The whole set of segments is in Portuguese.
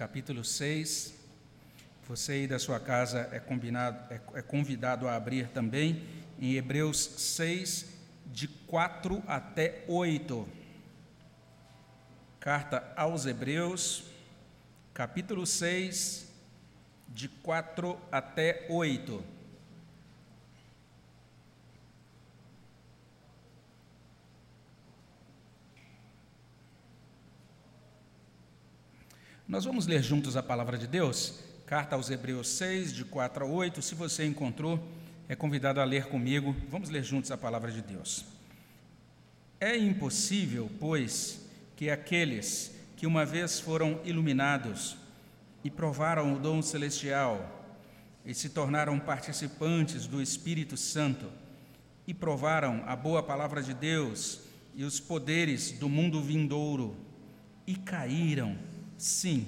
capítulo 6. Você aí da sua casa é, combinado, é, é convidado a abrir também em Hebreus 6, de 4 até 8. Carta aos Hebreus, capítulo 6, de 4 até 8. Nós vamos ler juntos a palavra de Deus, carta aos Hebreus 6, de 4 a 8. Se você encontrou, é convidado a ler comigo. Vamos ler juntos a palavra de Deus. É impossível, pois, que aqueles que uma vez foram iluminados e provaram o dom celestial e se tornaram participantes do Espírito Santo e provaram a boa palavra de Deus e os poderes do mundo vindouro e caíram Sim,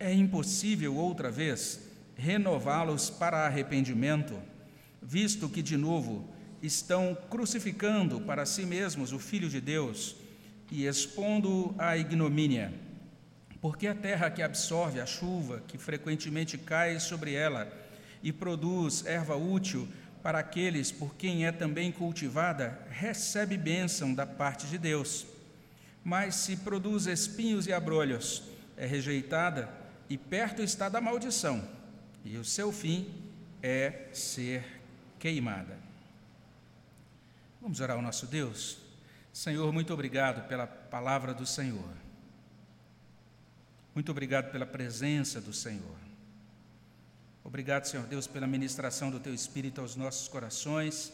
é impossível outra vez renová-los para arrependimento, visto que, de novo, estão crucificando para si mesmos o Filho de Deus e expondo à ignomínia. Porque a terra que absorve a chuva que frequentemente cai sobre ela e produz erva útil para aqueles por quem é também cultivada, recebe bênção da parte de Deus. Mas se produz espinhos e abrolhos, é rejeitada e perto está da maldição, e o seu fim é ser queimada. Vamos orar ao nosso Deus? Senhor, muito obrigado pela palavra do Senhor. Muito obrigado pela presença do Senhor. Obrigado, Senhor Deus, pela ministração do Teu Espírito aos nossos corações,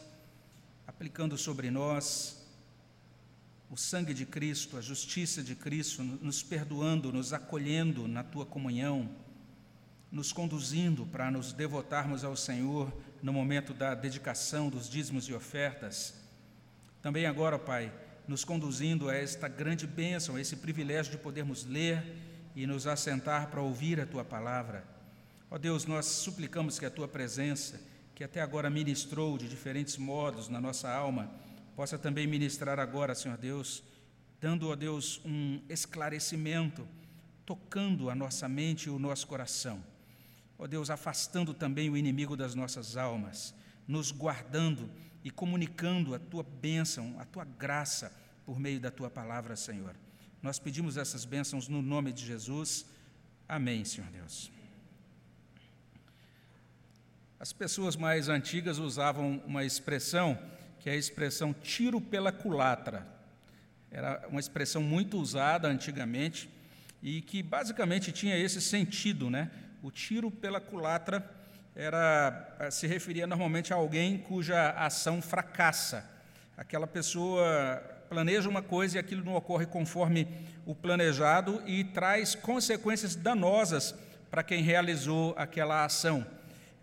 aplicando sobre nós o sangue de Cristo, a justiça de Cristo, nos perdoando, nos acolhendo na tua comunhão, nos conduzindo para nos devotarmos ao Senhor no momento da dedicação dos dízimos e ofertas. Também agora, Pai, nos conduzindo a esta grande bênção, a esse privilégio de podermos ler e nos assentar para ouvir a tua palavra. Ó Deus, nós suplicamos que a tua presença, que até agora ministrou de diferentes modos na nossa alma, possa também ministrar agora, Senhor Deus, dando a Deus um esclarecimento, tocando a nossa mente e o nosso coração. Ó Deus, afastando também o inimigo das nossas almas, nos guardando e comunicando a tua bênção, a tua graça por meio da tua palavra, Senhor. Nós pedimos essas bênçãos no nome de Jesus. Amém, Senhor Deus. As pessoas mais antigas usavam uma expressão que é a expressão tiro pela culatra. Era uma expressão muito usada antigamente e que basicamente tinha esse sentido, né? O tiro pela culatra era eh, se referia normalmente a alguém cuja ação fracassa. Aquela pessoa planeja uma coisa e aquilo não ocorre conforme o planejado e traz consequências danosas para quem realizou aquela ação.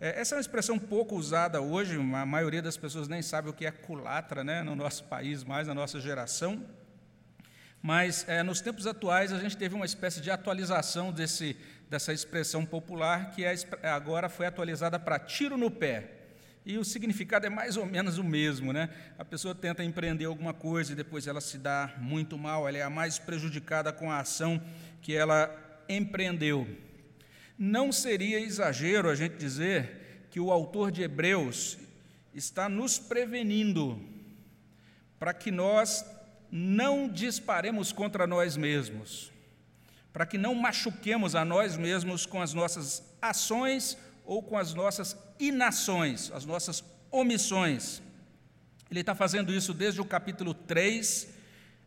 É, essa é uma expressão pouco usada hoje, a maioria das pessoas nem sabe o que é culatra né, no nosso país, mais na nossa geração. Mas é, nos tempos atuais a gente teve uma espécie de atualização desse, dessa expressão popular, que é, agora foi atualizada para tiro no pé. E o significado é mais ou menos o mesmo, né? A pessoa tenta empreender alguma coisa e depois ela se dá muito mal, ela é a mais prejudicada com a ação que ela empreendeu. Não seria exagero a gente dizer que o autor de Hebreus está nos prevenindo para que nós não disparemos contra nós mesmos, para que não machuquemos a nós mesmos com as nossas ações ou com as nossas inações, as nossas omissões. Ele está fazendo isso desde o capítulo 3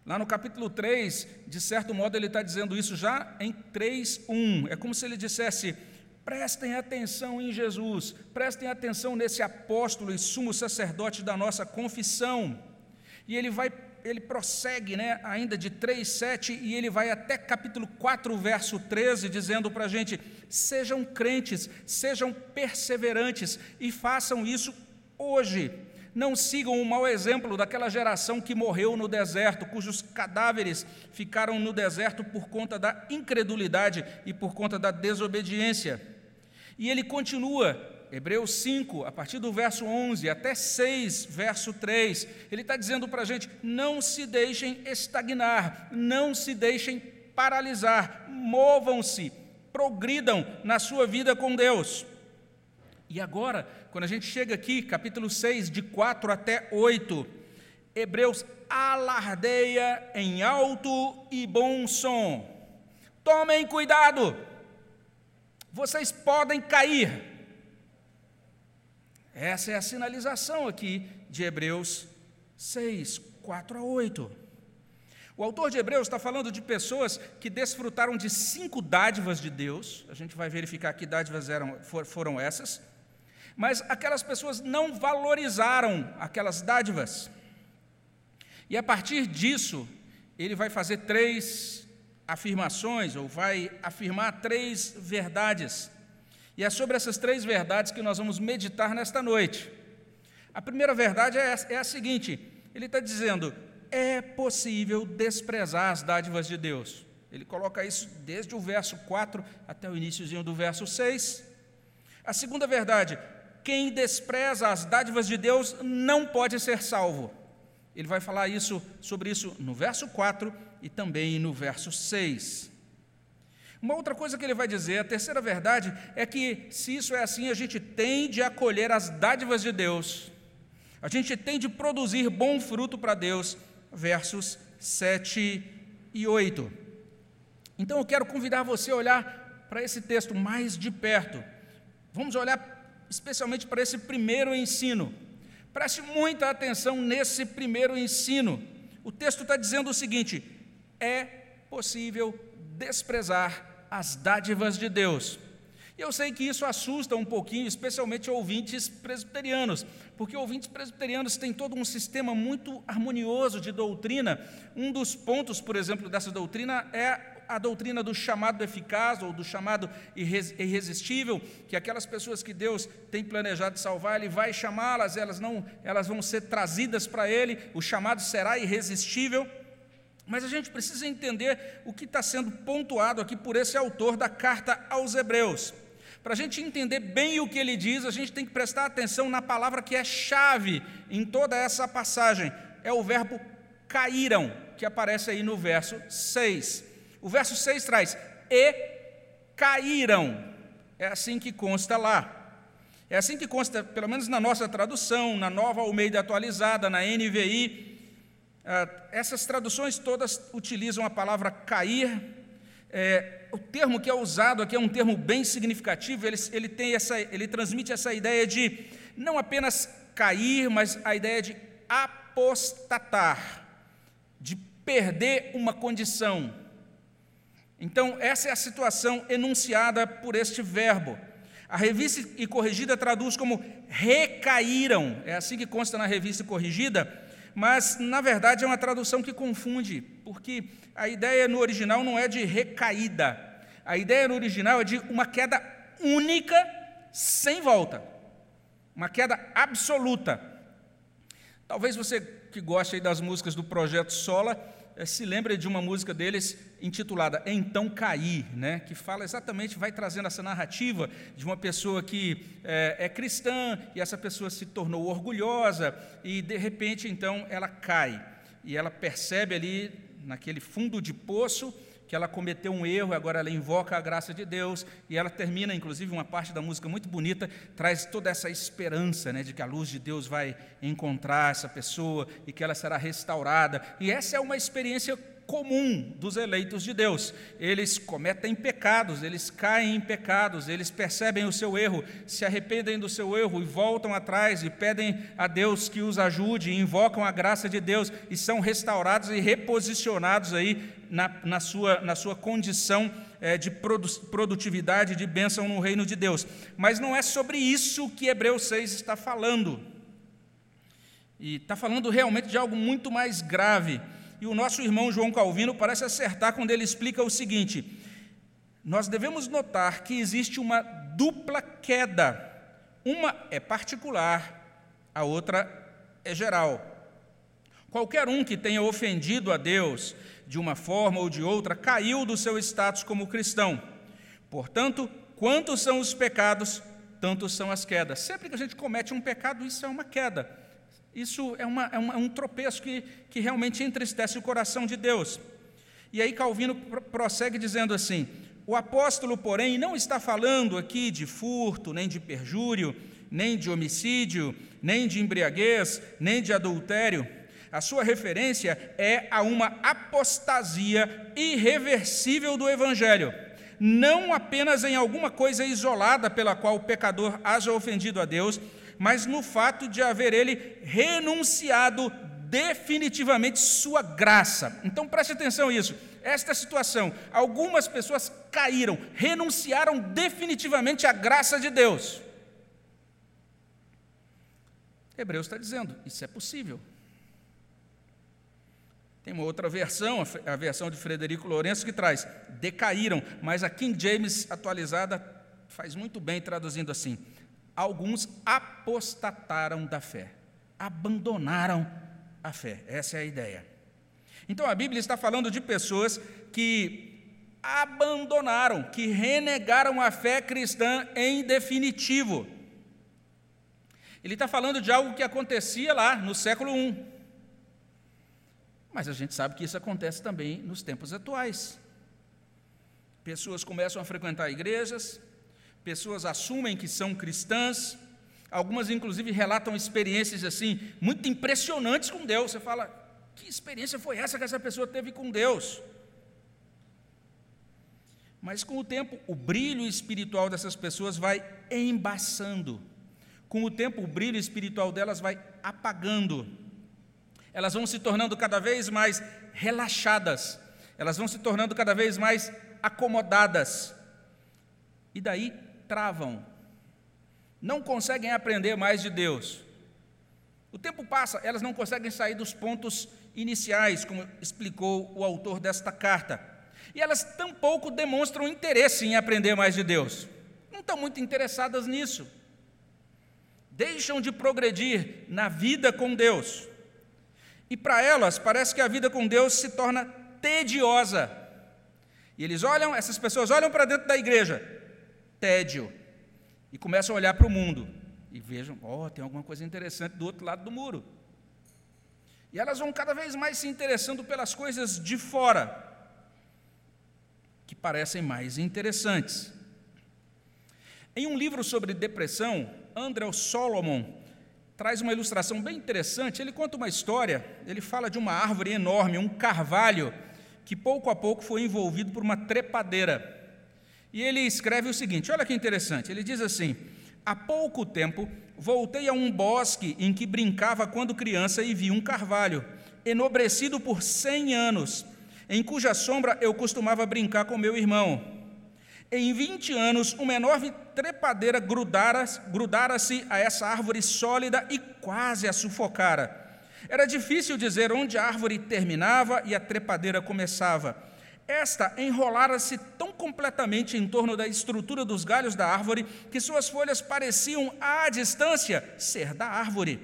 Lá no capítulo 3, de certo modo, ele está dizendo isso já em 3:1. É como se ele dissesse: prestem atenção em Jesus, prestem atenção nesse apóstolo e sumo sacerdote da nossa confissão. E ele vai, ele prossegue, né, ainda de 3:7 e ele vai até capítulo 4, verso 13, dizendo para a gente: sejam crentes, sejam perseverantes e façam isso hoje não sigam o mau exemplo daquela geração que morreu no deserto, cujos cadáveres ficaram no deserto por conta da incredulidade e por conta da desobediência. E ele continua, Hebreus 5, a partir do verso 11 até 6, verso 3, ele está dizendo para a gente: não se deixem estagnar, não se deixem paralisar, movam-se, progridam na sua vida com Deus. E agora, quando a gente chega aqui, capítulo 6, de 4 até 8, Hebreus alardeia em alto e bom som. Tomem cuidado, vocês podem cair. Essa é a sinalização aqui de Hebreus 6, 4 a 8. O autor de Hebreus está falando de pessoas que desfrutaram de cinco dádivas de Deus, a gente vai verificar que dádivas eram, foram essas, mas aquelas pessoas não valorizaram aquelas dádivas. E a partir disso, ele vai fazer três afirmações, ou vai afirmar três verdades. E é sobre essas três verdades que nós vamos meditar nesta noite. A primeira verdade é, é a seguinte: ele está dizendo, é possível desprezar as dádivas de Deus. Ele coloca isso desde o verso 4 até o iníciozinho do verso 6. A segunda verdade, quem despreza as dádivas de Deus não pode ser salvo. Ele vai falar isso sobre isso no verso 4 e também no verso 6. Uma outra coisa que ele vai dizer, a terceira verdade, é que se isso é assim, a gente tem de acolher as dádivas de Deus, a gente tem de produzir bom fruto para Deus, versos 7 e 8. Então eu quero convidar você a olhar para esse texto mais de perto. Vamos olhar especialmente para esse primeiro ensino. Preste muita atenção nesse primeiro ensino. O texto está dizendo o seguinte: é possível desprezar as dádivas de Deus. E eu sei que isso assusta um pouquinho, especialmente ouvintes presbiterianos, porque ouvintes presbiterianos têm todo um sistema muito harmonioso de doutrina. Um dos pontos, por exemplo, dessa doutrina é a doutrina do chamado eficaz ou do chamado irresistível, que aquelas pessoas que Deus tem planejado salvar, Ele vai chamá-las, elas não, elas vão ser trazidas para Ele, o chamado será irresistível. Mas a gente precisa entender o que está sendo pontuado aqui por esse autor da carta aos Hebreus. Para a gente entender bem o que ele diz, a gente tem que prestar atenção na palavra que é chave em toda essa passagem. É o verbo caíram, que aparece aí no verso 6. O verso 6 traz: e caíram. É assim que consta lá. É assim que consta, pelo menos na nossa tradução, na nova Almeida atualizada, na NVI. Ah, essas traduções todas utilizam a palavra cair. É, o termo que é usado aqui é um termo bem significativo, ele, ele, tem essa, ele transmite essa ideia de não apenas cair, mas a ideia de apostatar, de perder uma condição. Então, essa é a situação enunciada por este verbo. A revista e corrigida traduz como recaíram, é assim que consta na revista e corrigida, mas na verdade é uma tradução que confunde, porque a ideia no original não é de recaída, a ideia no original é de uma queda única, sem volta, uma queda absoluta. Talvez você que goste das músicas do Projeto Sola se lembra de uma música deles intitulada Então Caí, né, que fala exatamente, vai trazendo essa narrativa de uma pessoa que é, é cristã e essa pessoa se tornou orgulhosa e de repente então ela cai. E ela percebe ali naquele fundo de poço que ela cometeu um erro, agora ela invoca a graça de Deus, e ela termina, inclusive, uma parte da música muito bonita, traz toda essa esperança né, de que a luz de Deus vai encontrar essa pessoa e que ela será restaurada. E essa é uma experiência comum dos eleitos de Deus. Eles cometem pecados, eles caem em pecados, eles percebem o seu erro, se arrependem do seu erro e voltam atrás e pedem a Deus que os ajude, invocam a graça de Deus e são restaurados e reposicionados aí na, na, sua, na sua condição é, de produtividade, de bênção no reino de Deus. Mas não é sobre isso que Hebreus 6 está falando. E está falando realmente de algo muito mais grave. E o nosso irmão João Calvino parece acertar quando ele explica o seguinte: nós devemos notar que existe uma dupla queda. Uma é particular, a outra é geral. Qualquer um que tenha ofendido a Deus de uma forma ou de outra, caiu do seu status como cristão. Portanto, quantos são os pecados, tantos são as quedas. Sempre que a gente comete um pecado, isso é uma queda. Isso é, uma, é, uma, é um tropeço que, que realmente entristece o coração de Deus. E aí Calvino prossegue dizendo assim: O apóstolo, porém, não está falando aqui de furto, nem de perjúrio, nem de homicídio, nem de embriaguez, nem de adultério. A sua referência é a uma apostasia irreversível do Evangelho, não apenas em alguma coisa isolada pela qual o pecador haja ofendido a Deus, mas no fato de haver ele renunciado definitivamente sua graça. Então preste atenção nisso. Esta situação, algumas pessoas caíram, renunciaram definitivamente à graça de Deus. Hebreus está dizendo, isso é possível. Tem uma outra versão, a versão de Frederico Lourenço, que traz decaíram, mas a King James atualizada faz muito bem traduzindo assim: alguns apostataram da fé, abandonaram a fé. Essa é a ideia. Então a Bíblia está falando de pessoas que abandonaram, que renegaram a fé cristã em definitivo. Ele está falando de algo que acontecia lá no século I. Mas a gente sabe que isso acontece também nos tempos atuais. Pessoas começam a frequentar igrejas, pessoas assumem que são cristãs, algumas inclusive relatam experiências assim, muito impressionantes com Deus. Você fala, que experiência foi essa que essa pessoa teve com Deus? Mas com o tempo, o brilho espiritual dessas pessoas vai embaçando. Com o tempo, o brilho espiritual delas vai apagando. Elas vão se tornando cada vez mais relaxadas. Elas vão se tornando cada vez mais acomodadas. E daí travam. Não conseguem aprender mais de Deus. O tempo passa, elas não conseguem sair dos pontos iniciais, como explicou o autor desta carta. E elas tampouco demonstram interesse em aprender mais de Deus. Não estão muito interessadas nisso. Deixam de progredir na vida com Deus. E para elas, parece que a vida com Deus se torna tediosa. E eles olham, essas pessoas olham para dentro da igreja, tédio, e começam a olhar para o mundo e vejam, ó, oh, tem alguma coisa interessante do outro lado do muro. E elas vão cada vez mais se interessando pelas coisas de fora, que parecem mais interessantes. Em um livro sobre depressão, Andrew Solomon traz uma ilustração bem interessante. Ele conta uma história, ele fala de uma árvore enorme, um carvalho, que pouco a pouco foi envolvido por uma trepadeira. E ele escreve o seguinte: olha que interessante. Ele diz assim: Há pouco tempo voltei a um bosque em que brincava quando criança e vi um carvalho, enobrecido por cem anos, em cuja sombra eu costumava brincar com meu irmão. Em vinte anos, uma enorme trepadeira grudara-se grudara a essa árvore sólida e quase a sufocara. Era difícil dizer onde a árvore terminava e a trepadeira começava. Esta enrolara-se tão completamente em torno da estrutura dos galhos da árvore que suas folhas pareciam, à distância, ser da árvore.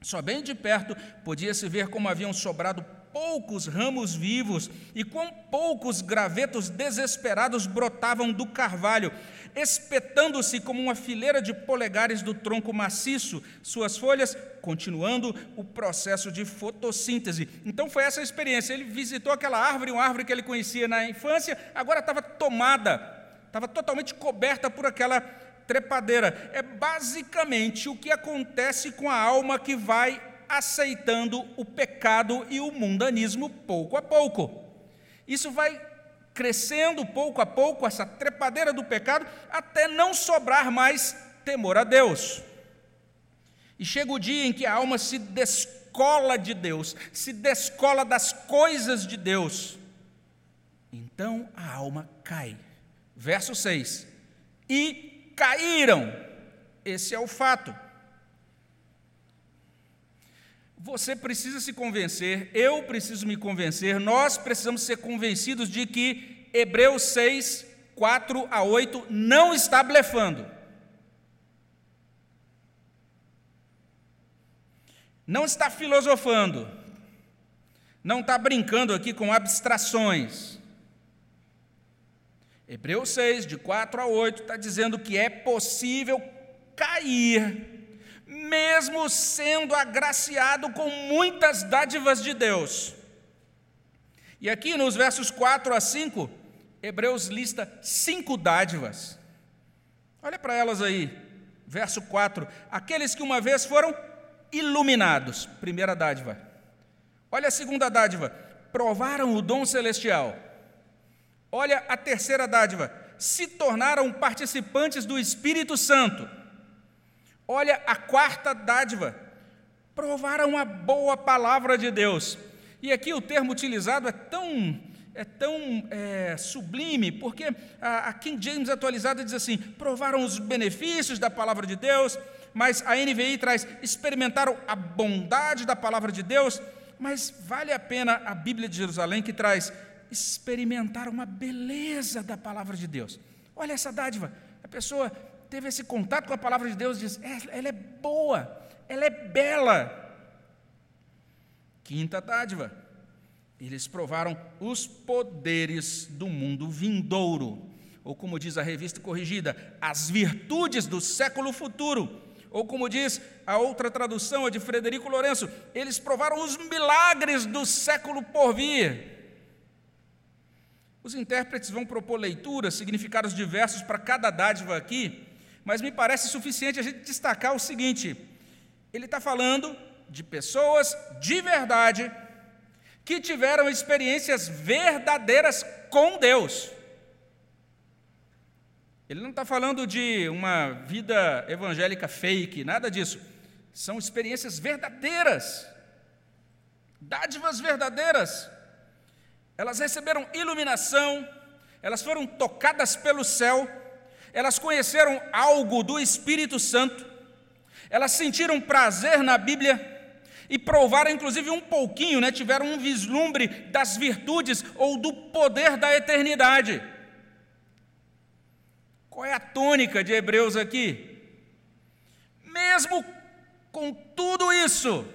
Só bem de perto podia-se ver como haviam sobrado poucos ramos vivos e quão poucos gravetos desesperados brotavam do carvalho, espetando-se como uma fileira de polegares do tronco maciço, suas folhas continuando o processo de fotossíntese. Então foi essa a experiência. Ele visitou aquela árvore, uma árvore que ele conhecia na infância, agora estava tomada, estava totalmente coberta por aquela trepadeira. É basicamente o que acontece com a alma que vai aceitando o pecado e o mundanismo pouco a pouco. Isso vai crescendo pouco a pouco, essa trepadeira do pecado, até não sobrar mais temor a Deus. E chega o dia em que a alma se descola de Deus, se descola das coisas de Deus. Então a alma cai. Verso 6: E caíram. Esse é o fato. Você precisa se convencer, eu preciso me convencer, nós precisamos ser convencidos de que Hebreus 6, 4 a 8 não está blefando. Não está filosofando. Não está brincando aqui com abstrações. Hebreus 6, de 4 a 8, está dizendo que é possível cair mesmo sendo agraciado com muitas dádivas de Deus. E aqui nos versos 4 a 5, Hebreus lista cinco dádivas. Olha para elas aí, verso 4: aqueles que uma vez foram iluminados, primeira dádiva. Olha a segunda dádiva, provaram o dom celestial. Olha a terceira dádiva, se tornaram participantes do Espírito Santo. Olha a quarta dádiva, provaram a boa palavra de Deus. E aqui o termo utilizado é tão é tão é, sublime, porque a, a King James atualizada diz assim: provaram os benefícios da palavra de Deus, mas a NVI traz experimentaram a bondade da palavra de Deus, mas vale a pena a Bíblia de Jerusalém que traz experimentar uma beleza da palavra de Deus. Olha essa dádiva, a pessoa teve esse contato com a palavra de Deus e diz: é, ela é boa, ela é bela. Quinta dádiva, eles provaram os poderes do mundo vindouro, ou como diz a revista corrigida, as virtudes do século futuro. Ou como diz a outra tradução, a de Frederico Lourenço, eles provaram os milagres do século por vir. Os intérpretes vão propor leituras, significados diversos para cada dádiva aqui, mas me parece suficiente a gente destacar o seguinte: ele está falando de pessoas de verdade que tiveram experiências verdadeiras com Deus. Ele não está falando de uma vida evangélica fake, nada disso. São experiências verdadeiras, dádivas verdadeiras. Elas receberam iluminação, elas foram tocadas pelo céu, elas conheceram algo do Espírito Santo, elas sentiram prazer na Bíblia e provaram, inclusive, um pouquinho, né, tiveram um vislumbre das virtudes ou do poder da eternidade. Qual é a tônica de Hebreus aqui? Mesmo com tudo isso,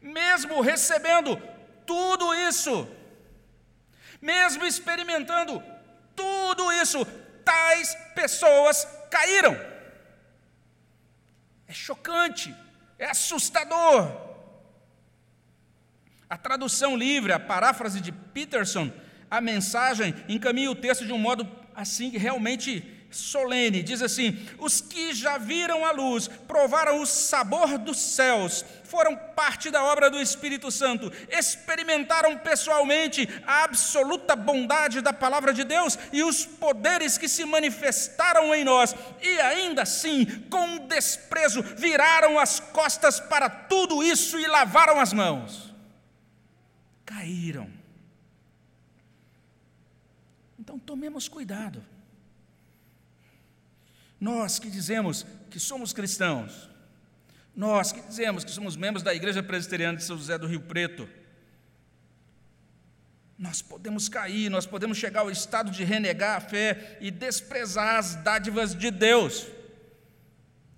mesmo recebendo tudo isso, mesmo experimentando tudo isso, tais pessoas caíram. É chocante, é assustador. A tradução livre, a paráfrase de Peterson, a mensagem encaminha o texto de um modo assim realmente solene. Diz assim: Os que já viram a luz, provaram o sabor dos céus, foram parte da obra do Espírito Santo, experimentaram pessoalmente a absoluta bondade da palavra de Deus e os poderes que se manifestaram em nós, e ainda assim, com desprezo, viraram as costas para tudo isso e lavaram as mãos. Caíram então tomemos cuidado. Nós que dizemos que somos cristãos, nós que dizemos que somos membros da Igreja Presbiteriana de São José do Rio Preto, nós podemos cair, nós podemos chegar ao estado de renegar a fé e desprezar as dádivas de Deus.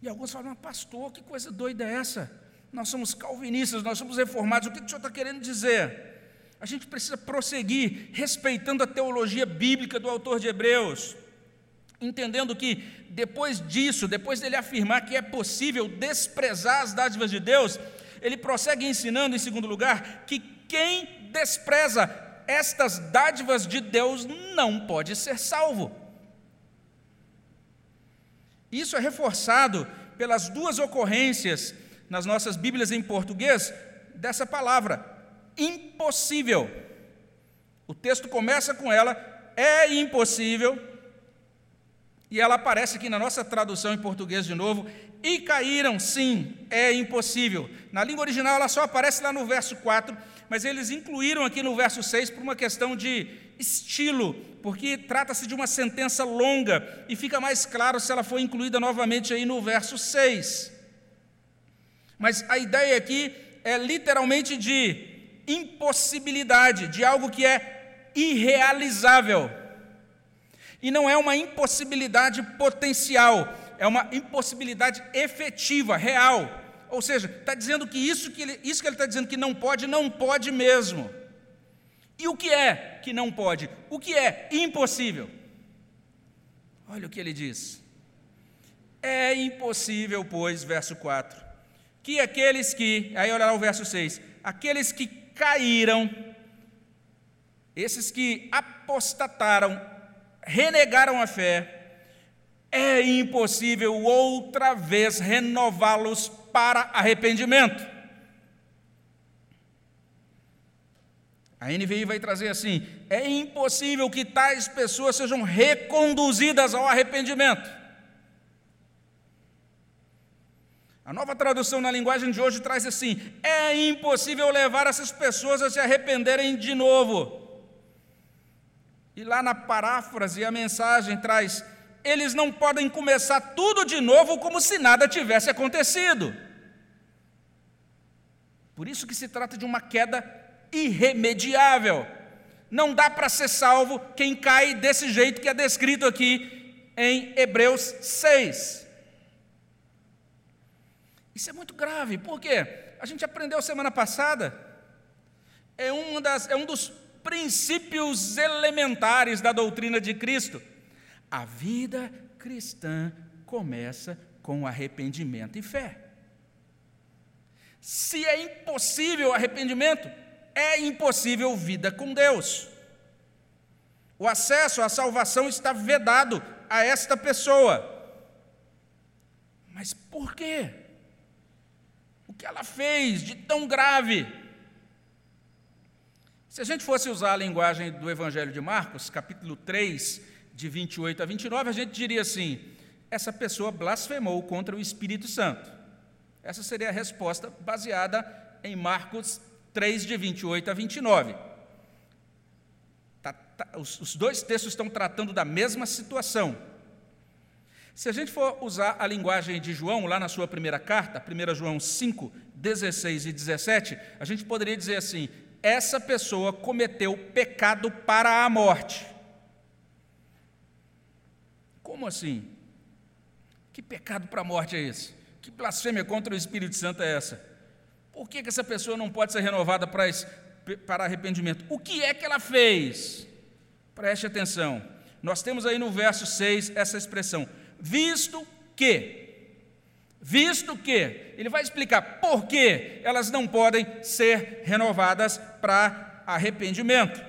E alguns falam, mas pastor, que coisa doida é essa? Nós somos calvinistas, nós somos reformados, o que o senhor está querendo dizer? a gente precisa prosseguir respeitando a teologia bíblica do autor de Hebreus, entendendo que depois disso, depois dele afirmar que é possível desprezar as dádivas de Deus, ele prossegue ensinando, em segundo lugar, que quem despreza estas dádivas de Deus não pode ser salvo. Isso é reforçado pelas duas ocorrências nas nossas Bíblias em português dessa palavra, impossível. O texto começa com ela, é impossível, e ela aparece aqui na nossa tradução em português de novo, e caíram, sim, é impossível. Na língua original ela só aparece lá no verso 4, mas eles incluíram aqui no verso 6 por uma questão de estilo, porque trata-se de uma sentença longa e fica mais claro se ela foi incluída novamente aí no verso 6. Mas a ideia aqui é literalmente de impossibilidade, de algo que é irrealizável. E não é uma impossibilidade potencial, é uma impossibilidade efetiva, real. Ou seja, está dizendo que isso que ele, está dizendo que não pode, não pode mesmo. E o que é que não pode? O que é impossível? Olha o que ele diz. É impossível, pois, verso 4, que aqueles que, aí olha lá o verso 6, aqueles que caíram esses que apostataram, renegaram a fé, é impossível outra vez renová-los para arrependimento. A NVI vai trazer assim: é impossível que tais pessoas sejam reconduzidas ao arrependimento. A nova tradução na linguagem de hoje traz assim: é impossível levar essas pessoas a se arrependerem de novo. E lá na paráfrase, a mensagem traz: eles não podem começar tudo de novo como se nada tivesse acontecido. Por isso que se trata de uma queda irremediável. Não dá para ser salvo quem cai desse jeito que é descrito aqui em Hebreus 6. Isso é muito grave, por quê? A gente aprendeu semana passada, é, uma das, é um dos princípios elementares da doutrina de Cristo. A vida cristã começa com arrependimento e fé. Se é impossível arrependimento, é impossível vida com Deus. O acesso à salvação está vedado a esta pessoa. Mas por quê? O que ela fez de tão grave? Se a gente fosse usar a linguagem do Evangelho de Marcos, capítulo 3, de 28 a 29, a gente diria assim: essa pessoa blasfemou contra o Espírito Santo. Essa seria a resposta baseada em Marcos 3, de 28 a 29. Tá, tá, os, os dois textos estão tratando da mesma situação. Se a gente for usar a linguagem de João, lá na sua primeira carta, 1 João 5, 16 e 17, a gente poderia dizer assim: essa pessoa cometeu pecado para a morte. Como assim? Que pecado para a morte é esse? Que blasfêmia contra o Espírito Santo é essa? Por que, que essa pessoa não pode ser renovada para, para arrependimento? O que é que ela fez? Preste atenção. Nós temos aí no verso 6 essa expressão: visto que visto que, ele vai explicar por que elas não podem ser renovadas para arrependimento.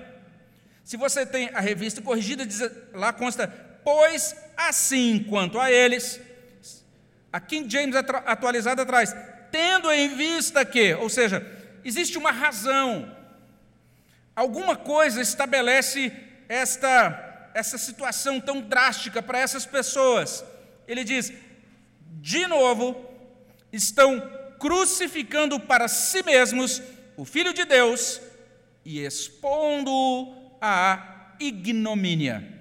Se você tem a revista corrigida, lá consta, pois assim quanto a eles, a King James atualizada traz, tendo em vista que, ou seja, existe uma razão, alguma coisa estabelece esta, essa situação tão drástica para essas pessoas. Ele diz: de novo, estão crucificando para si mesmos o Filho de Deus e expondo-o à ignomínia.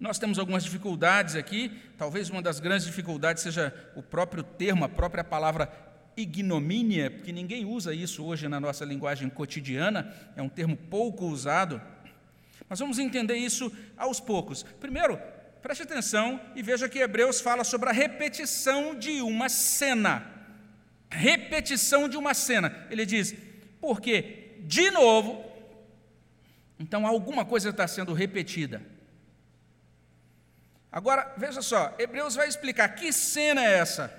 Nós temos algumas dificuldades aqui, talvez uma das grandes dificuldades seja o próprio termo, a própria palavra ignomínia, porque ninguém usa isso hoje na nossa linguagem cotidiana, é um termo pouco usado. Mas vamos entender isso aos poucos. Primeiro, Preste atenção e veja que Hebreus fala sobre a repetição de uma cena. Repetição de uma cena. Ele diz, porque, de novo, então alguma coisa está sendo repetida. Agora, veja só, Hebreus vai explicar que cena é essa.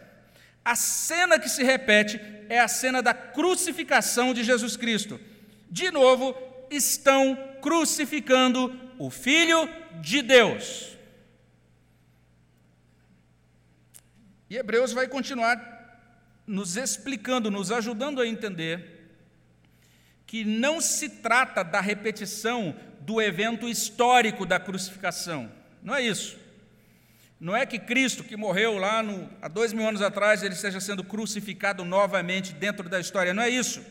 A cena que se repete é a cena da crucificação de Jesus Cristo. De novo, estão crucificando o Filho de Deus. E Hebreus vai continuar nos explicando, nos ajudando a entender que não se trata da repetição do evento histórico da crucificação. Não é isso. Não é que Cristo, que morreu lá no, há dois mil anos atrás, ele esteja sendo crucificado novamente dentro da história. Não é isso.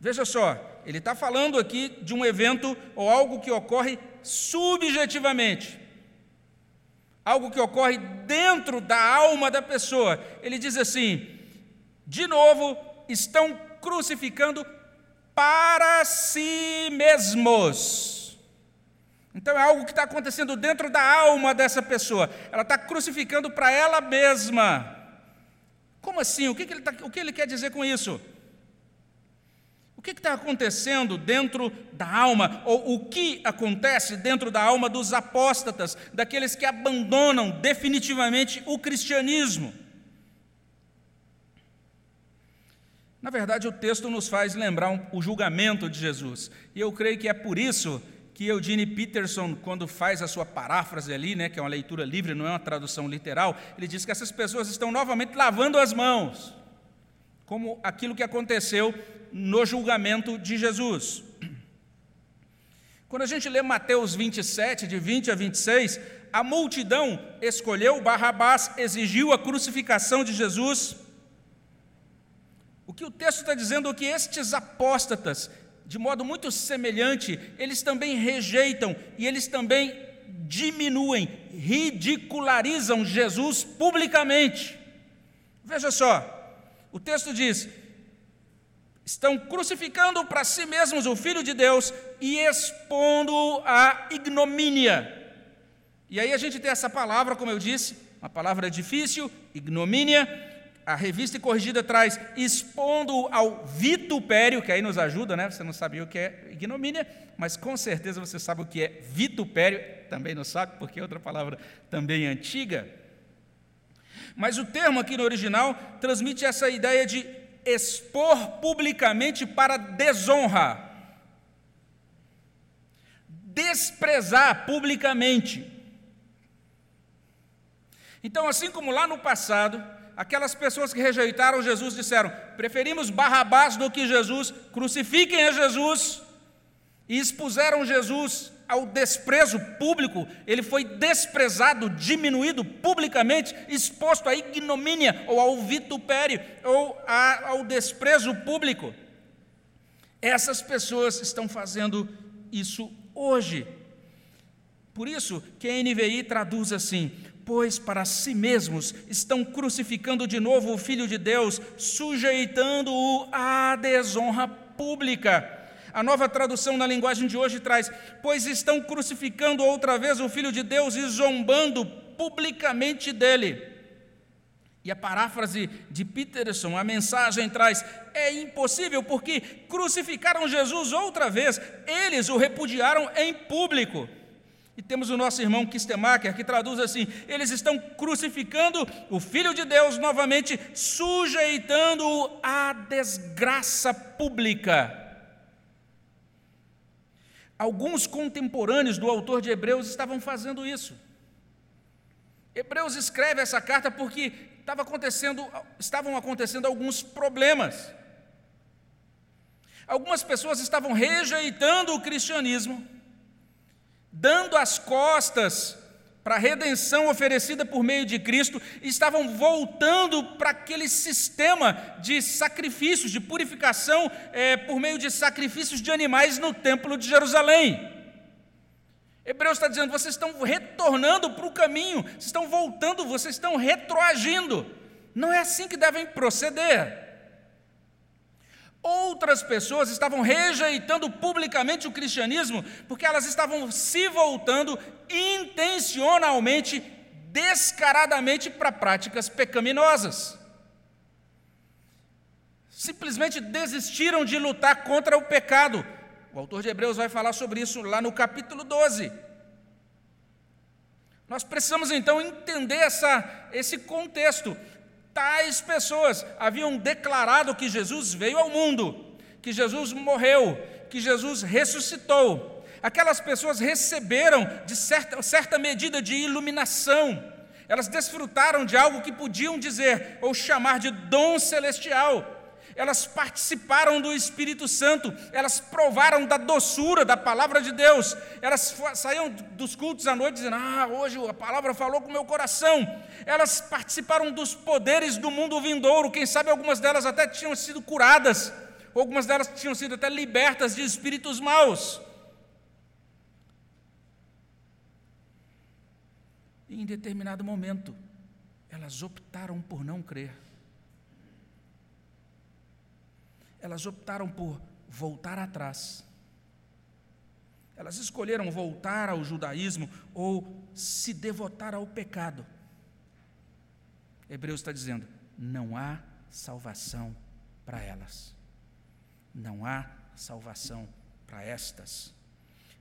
Veja só, ele está falando aqui de um evento ou algo que ocorre subjetivamente algo que ocorre dentro da alma da pessoa. Ele diz assim: de novo, estão crucificando para si mesmos. Então é algo que está acontecendo dentro da alma dessa pessoa. Ela está crucificando para ela mesma. Como assim? O que, que, ele tá, o que ele quer dizer com isso? Que está acontecendo dentro da alma, ou o que acontece dentro da alma dos apóstatas, daqueles que abandonam definitivamente o cristianismo? Na verdade, o texto nos faz lembrar um, o julgamento de Jesus. E eu creio que é por isso que Eugene Peterson, quando faz a sua paráfrase ali, né, que é uma leitura livre, não é uma tradução literal, ele diz que essas pessoas estão novamente lavando as mãos, como aquilo que aconteceu no julgamento de Jesus. Quando a gente lê Mateus 27, de 20 a 26, a multidão escolheu Barrabás, exigiu a crucificação de Jesus. O que o texto está dizendo é que estes apóstatas, de modo muito semelhante, eles também rejeitam e eles também diminuem, ridicularizam Jesus publicamente. Veja só, o texto diz: estão crucificando para si mesmos o Filho de Deus e expondo a ignomínia. E aí a gente tem essa palavra, como eu disse, uma palavra difícil, ignomínia. A revista corrigida traz expondo ao vitupério, que aí nos ajuda, né? Você não sabia o que é ignomínia, mas com certeza você sabe o que é vitupério, também não sabe, porque é outra palavra também antiga. Mas o termo aqui no original transmite essa ideia de expor publicamente para desonra, desprezar publicamente. Então, assim como lá no passado, aquelas pessoas que rejeitaram Jesus disseram: preferimos Barrabás do que Jesus, crucifiquem a Jesus, e expuseram Jesus ao desprezo público, ele foi desprezado, diminuído publicamente, exposto à ignomínia ou ao vitupério ou ao desprezo público. Essas pessoas estão fazendo isso hoje. Por isso que a NVI traduz assim: pois para si mesmos estão crucificando de novo o Filho de Deus, sujeitando-o à desonra pública. A nova tradução na linguagem de hoje traz: Pois estão crucificando outra vez o Filho de Deus e zombando publicamente dele. E a paráfrase de Peterson, a mensagem traz: É impossível, porque crucificaram Jesus outra vez, eles o repudiaram em público. E temos o nosso irmão Kistemacher, que traduz assim: eles estão crucificando o Filho de Deus novamente, sujeitando-o à desgraça pública. Alguns contemporâneos do autor de Hebreus estavam fazendo isso. Hebreus escreve essa carta porque estava acontecendo, estavam acontecendo alguns problemas. Algumas pessoas estavam rejeitando o cristianismo, dando as costas para a redenção oferecida por meio de Cristo, estavam voltando para aquele sistema de sacrifícios, de purificação é, por meio de sacrifícios de animais no Templo de Jerusalém. Hebreus está dizendo: vocês estão retornando para o caminho, vocês estão voltando, vocês estão retroagindo. Não é assim que devem proceder. Outras pessoas estavam rejeitando publicamente o cristianismo porque elas estavam se voltando intencionalmente, descaradamente para práticas pecaminosas. Simplesmente desistiram de lutar contra o pecado. O autor de Hebreus vai falar sobre isso lá no capítulo 12. Nós precisamos então entender essa, esse contexto tais pessoas haviam declarado que Jesus veio ao mundo, que Jesus morreu, que Jesus ressuscitou. Aquelas pessoas receberam de certa, certa medida de iluminação, elas desfrutaram de algo que podiam dizer ou chamar de dom celestial elas participaram do Espírito Santo, elas provaram da doçura da palavra de Deus, elas saíam dos cultos à noite dizendo: Ah, hoje a palavra falou com o meu coração. Elas participaram dos poderes do mundo vindouro, quem sabe algumas delas até tinham sido curadas, algumas delas tinham sido até libertas de espíritos maus. E em determinado momento, elas optaram por não crer. Elas optaram por voltar atrás. Elas escolheram voltar ao judaísmo ou se devotar ao pecado. Hebreus está dizendo: não há salvação para elas. Não há salvação para estas.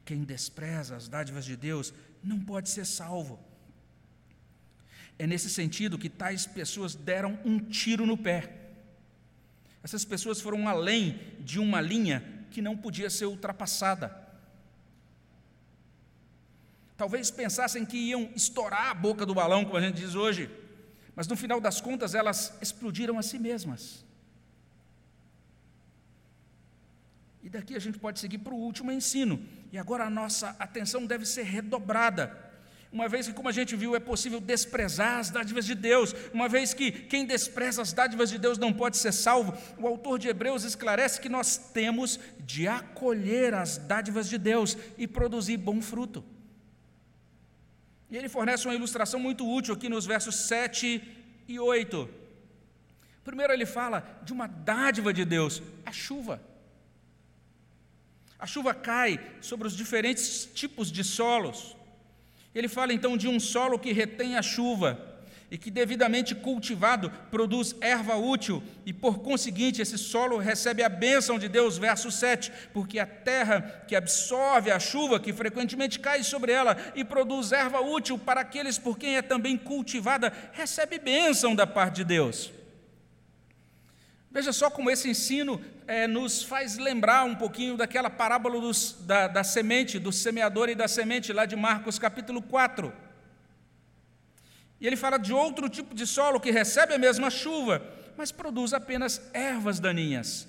Quem despreza as dádivas de Deus não pode ser salvo. É nesse sentido que tais pessoas deram um tiro no pé Essas pessoas foram além de uma linha que não podia ser ultrapassada. Talvez pensassem que iam estourar a boca do balão, como a gente diz hoje, mas no final das contas elas explodiram a si mesmas. E daqui a gente pode seguir para o último ensino. E agora a nossa atenção deve ser redobrada. Uma vez que, como a gente viu, é possível desprezar as dádivas de Deus, uma vez que quem despreza as dádivas de Deus não pode ser salvo, o autor de Hebreus esclarece que nós temos de acolher as dádivas de Deus e produzir bom fruto. E ele fornece uma ilustração muito útil aqui nos versos 7 e 8. Primeiro, ele fala de uma dádiva de Deus, a chuva. A chuva cai sobre os diferentes tipos de solos. Ele fala então de um solo que retém a chuva e que, devidamente cultivado, produz erva útil, e por conseguinte, esse solo recebe a bênção de Deus, verso 7, porque a terra que absorve a chuva, que frequentemente cai sobre ela e produz erva útil para aqueles por quem é também cultivada, recebe bênção da parte de Deus. Veja só como esse ensino é, nos faz lembrar um pouquinho daquela parábola dos, da, da semente, do semeador e da semente, lá de Marcos capítulo 4. E ele fala de outro tipo de solo que recebe a mesma chuva, mas produz apenas ervas daninhas.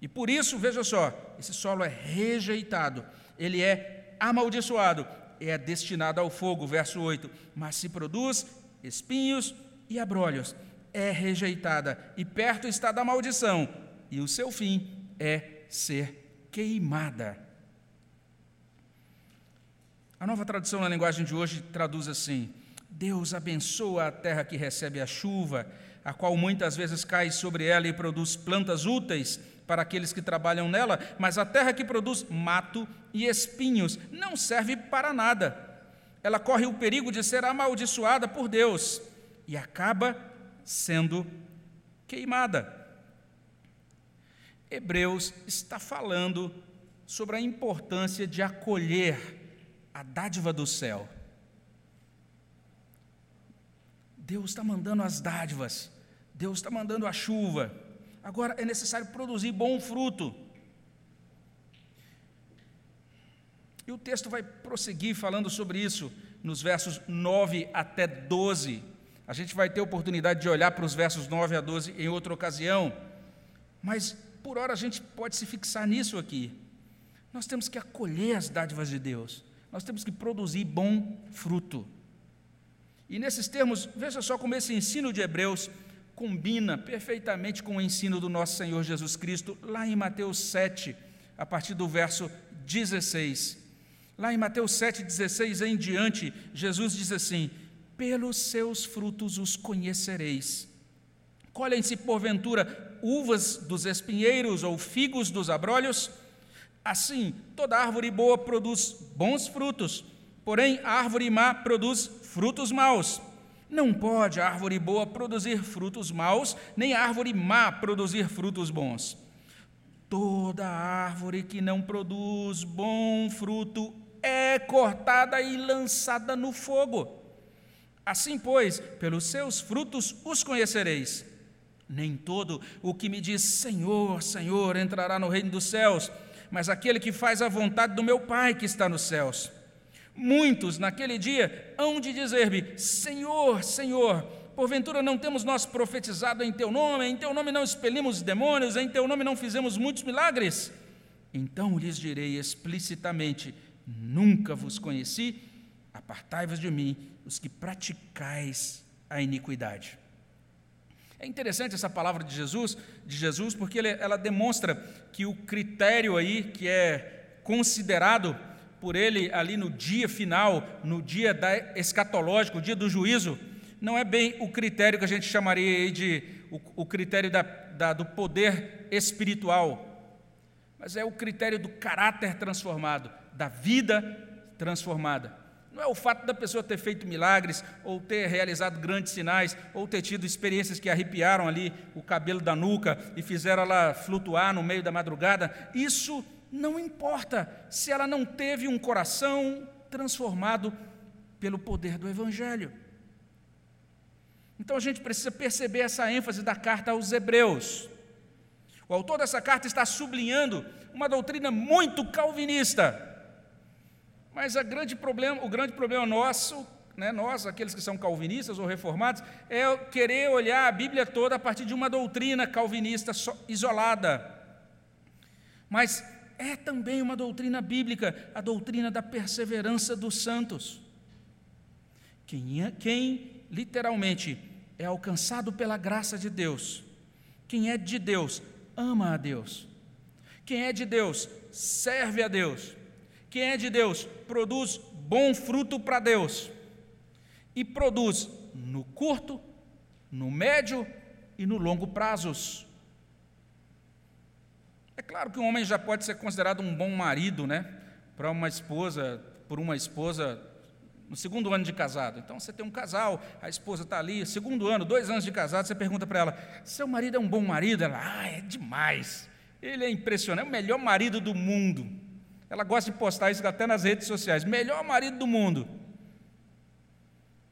E por isso, veja só, esse solo é rejeitado, ele é amaldiçoado, é destinado ao fogo, verso 8, mas se produz espinhos e abrolhos é rejeitada, e perto está da maldição, e o seu fim é ser queimada. A nova tradução na linguagem de hoje traduz assim: Deus abençoa a terra que recebe a chuva, a qual muitas vezes cai sobre ela e produz plantas úteis para aqueles que trabalham nela, mas a terra que produz mato e espinhos não serve para nada. Ela corre o perigo de ser amaldiçoada por Deus e acaba sendo queimada. Hebreus está falando sobre a importância de acolher a dádiva do céu. Deus está mandando as dádivas, Deus está mandando a chuva. Agora é necessário produzir bom fruto. E o texto vai prosseguir falando sobre isso nos versos 9 até 12. A gente vai ter oportunidade de olhar para os versos 9 a 12 em outra ocasião, mas por hora a gente pode se fixar nisso aqui. Nós temos que acolher as dádivas de Deus, nós temos que produzir bom fruto. E nesses termos, veja só como esse ensino de Hebreus combina perfeitamente com o ensino do nosso Senhor Jesus Cristo, lá em Mateus 7, a partir do verso 16. Lá em Mateus 7, 16 em diante, Jesus diz assim: pelos seus frutos os conhecereis. Colhem-se, porventura, uvas dos espinheiros ou figos dos abrolhos? Assim, toda árvore boa produz bons frutos, porém a árvore má produz frutos maus. Não pode a árvore boa produzir frutos maus, nem a árvore má produzir frutos bons. Toda árvore que não produz bom fruto é cortada e lançada no fogo. Assim, pois, pelos seus frutos os conhecereis. Nem todo o que me diz Senhor, Senhor entrará no reino dos céus, mas aquele que faz a vontade do meu Pai que está nos céus. Muitos naquele dia hão de dizer-me: Senhor, Senhor, porventura não temos nós profetizado em teu nome, em teu nome não expelimos demônios, em teu nome não fizemos muitos milagres? Então lhes direi explicitamente: Nunca vos conheci, apartai-vos de mim, os que praticais a iniquidade. É interessante essa palavra de Jesus, de Jesus, porque ela demonstra que o critério aí que é considerado por ele ali no dia final, no dia da escatológico, o dia do juízo, não é bem o critério que a gente chamaria de o, o critério da, da, do poder espiritual, mas é o critério do caráter transformado, da vida transformada. Não é o fato da pessoa ter feito milagres, ou ter realizado grandes sinais, ou ter tido experiências que arrepiaram ali o cabelo da nuca e fizeram ela flutuar no meio da madrugada. Isso não importa se ela não teve um coração transformado pelo poder do Evangelho. Então a gente precisa perceber essa ênfase da carta aos Hebreus. O autor dessa carta está sublinhando uma doutrina muito calvinista. Mas grande problema, o grande problema nosso, né, nós, aqueles que são calvinistas ou reformados, é querer olhar a Bíblia toda a partir de uma doutrina calvinista isolada. Mas é também uma doutrina bíblica, a doutrina da perseverança dos santos. Quem, é, quem literalmente é alcançado pela graça de Deus, quem é de Deus, ama a Deus. Quem é de Deus, serve a Deus. Quem é de Deus, produz bom fruto para Deus. E produz no curto, no médio e no longo prazos. É claro que um homem já pode ser considerado um bom marido, né? Para uma esposa, por uma esposa no segundo ano de casado. Então você tem um casal, a esposa está ali, segundo ano, dois anos de casado, você pergunta para ela: seu marido é um bom marido? Ela, ah, é demais. Ele é impressionante, é o melhor marido do mundo. Ela gosta de postar isso até nas redes sociais: melhor marido do mundo.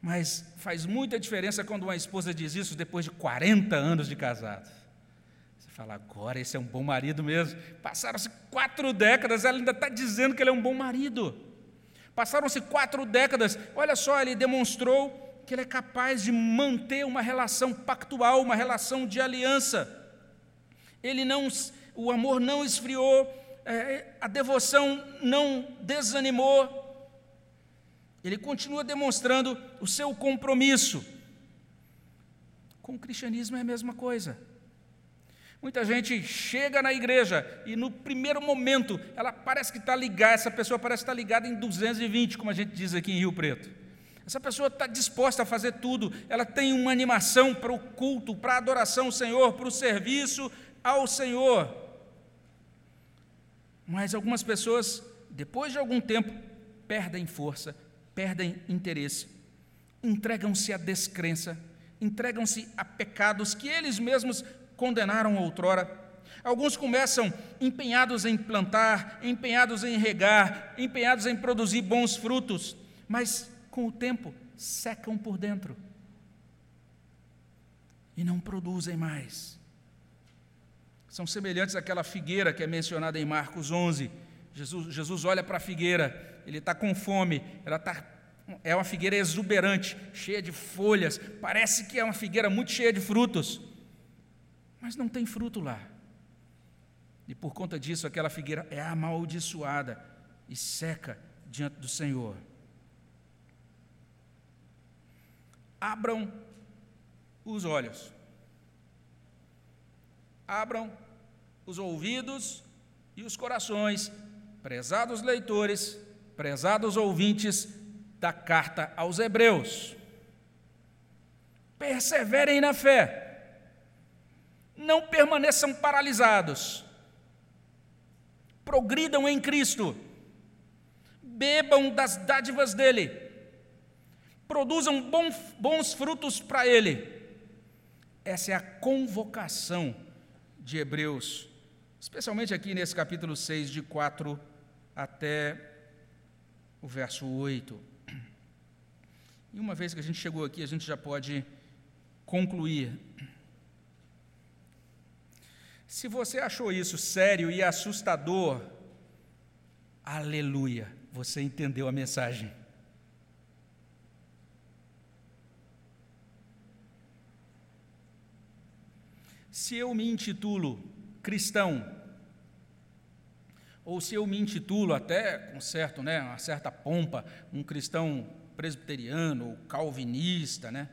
Mas faz muita diferença quando uma esposa diz isso depois de 40 anos de casado fala, agora esse é um bom marido mesmo. Passaram-se quatro décadas, ela ainda está dizendo que ele é um bom marido. Passaram-se quatro décadas, olha só, ele demonstrou que ele é capaz de manter uma relação pactual, uma relação de aliança. Ele não, o amor não esfriou, é, a devoção não desanimou. Ele continua demonstrando o seu compromisso. Com o cristianismo é a mesma coisa. Muita gente chega na igreja e no primeiro momento ela parece que está ligada, essa pessoa parece estar ligada em 220, como a gente diz aqui em Rio Preto. Essa pessoa está disposta a fazer tudo, ela tem uma animação para o culto, para a adoração ao Senhor, para o serviço ao Senhor. Mas algumas pessoas, depois de algum tempo, perdem força, perdem interesse, entregam-se à descrença, entregam-se a pecados que eles mesmos condenaram outrora. Alguns começam empenhados em plantar, empenhados em regar, empenhados em produzir bons frutos, mas com o tempo secam por dentro e não produzem mais. São semelhantes àquela figueira que é mencionada em Marcos 11. Jesus, Jesus olha para a figueira, ele está com fome, ela está é uma figueira exuberante, cheia de folhas, parece que é uma figueira muito cheia de frutos mas não tem fruto lá. E por conta disso, aquela figueira é amaldiçoada e seca diante do Senhor. Abram os olhos, abram os ouvidos e os corações, prezados leitores, prezados ouvintes da carta aos Hebreus. Perseverem na fé não permaneçam paralisados. Progridam em Cristo. Bebam das dádivas dele. Produzam bons, frutos para ele. Essa é a convocação de Hebreus, especialmente aqui nesse capítulo 6, de 4 até o verso 8. E uma vez que a gente chegou aqui, a gente já pode concluir. Se você achou isso sério e assustador, aleluia, você entendeu a mensagem. Se eu me intitulo cristão, ou se eu me intitulo até com certo, né, uma certa pompa, um cristão presbiteriano ou calvinista, né?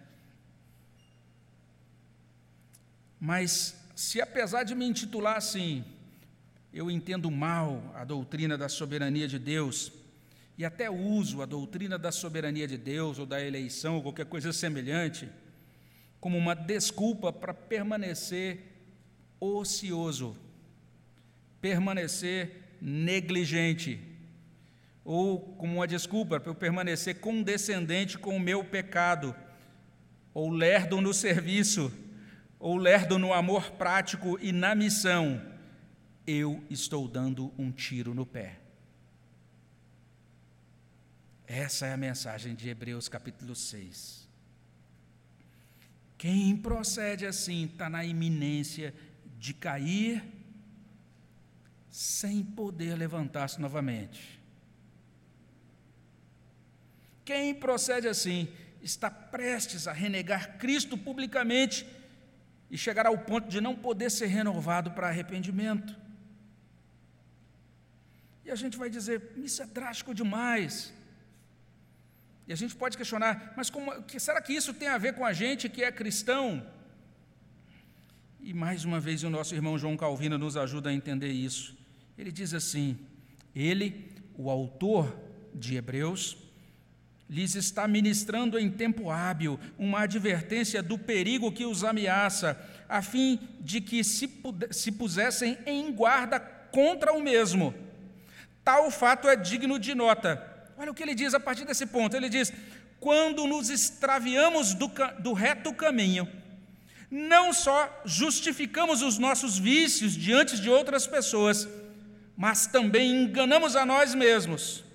Mas se apesar de me intitular assim, eu entendo mal a doutrina da soberania de Deus, e até uso a doutrina da soberania de Deus, ou da eleição, ou qualquer coisa semelhante, como uma desculpa para permanecer ocioso, permanecer negligente, ou como uma desculpa para eu permanecer condescendente com o meu pecado, ou lerdo no serviço, ou lerdo no amor prático e na missão, eu estou dando um tiro no pé. Essa é a mensagem de Hebreus capítulo 6. Quem procede assim está na iminência de cair sem poder levantar-se novamente. Quem procede assim está prestes a renegar Cristo publicamente e chegar ao ponto de não poder ser renovado para arrependimento. E a gente vai dizer, isso é drástico demais. E a gente pode questionar, mas como, será que isso tem a ver com a gente que é cristão? E mais uma vez o nosso irmão João Calvino nos ajuda a entender isso. Ele diz assim: Ele, o autor de Hebreus, lhes está ministrando em tempo hábil uma advertência do perigo que os ameaça, a fim de que se, se pusessem em guarda contra o mesmo. Tal fato é digno de nota. Olha o que ele diz a partir desse ponto: ele diz, quando nos extraviamos do, do reto caminho, não só justificamos os nossos vícios diante de outras pessoas, mas também enganamos a nós mesmos.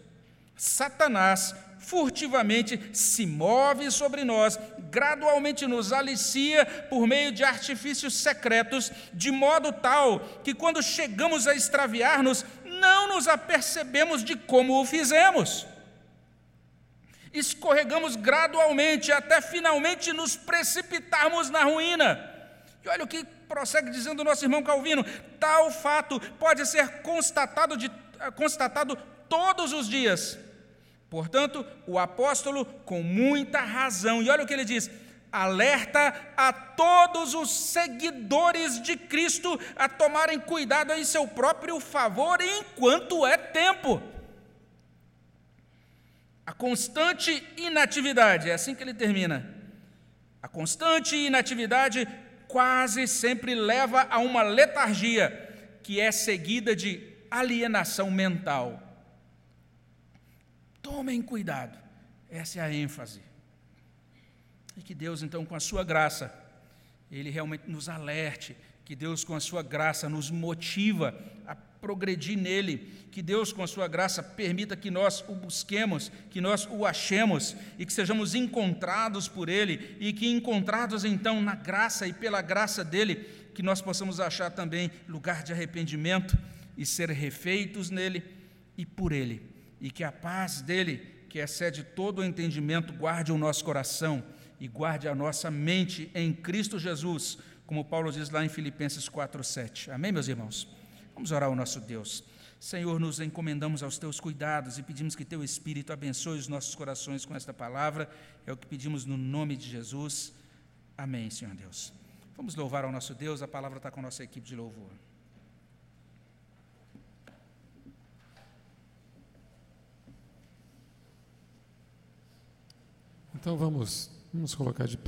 Satanás furtivamente se move sobre nós, gradualmente nos alicia por meio de artifícios secretos, de modo tal que quando chegamos a extraviar-nos, não nos apercebemos de como o fizemos. Escorregamos gradualmente até finalmente nos precipitarmos na ruína. E olha o que prossegue dizendo o nosso irmão Calvino: tal fato pode ser constatado, de, constatado todos os dias Portanto, o apóstolo, com muita razão, e olha o que ele diz: alerta a todos os seguidores de Cristo a tomarem cuidado em seu próprio favor enquanto é tempo. Constante inatividade, é assim que ele termina. A constante inatividade quase sempre leva a uma letargia, que é seguida de alienação mental. Tomem cuidado, essa é a ênfase. E que Deus, então, com a sua graça, Ele realmente nos alerte, que Deus, com a sua graça, nos motiva a progredir nele, que Deus, com a sua graça, permita que nós o busquemos, que nós o achemos e que sejamos encontrados por Ele e que, encontrados então na graça e pela graça dele, que nós possamos achar também lugar de arrependimento e ser refeitos nele e por Ele e que a paz dele, que excede todo o entendimento, guarde o nosso coração e guarde a nossa mente em Cristo Jesus, como Paulo diz lá em Filipenses 4:7. Amém, meus irmãos. Vamos orar ao nosso Deus. Senhor, nos encomendamos aos teus cuidados e pedimos que teu Espírito abençoe os nossos corações com esta palavra. É o que pedimos no nome de Jesus. Amém, Senhor Deus. Vamos louvar ao nosso Deus. A palavra está com a nossa equipe de louvor. Então vamos, vamos colocar de pé.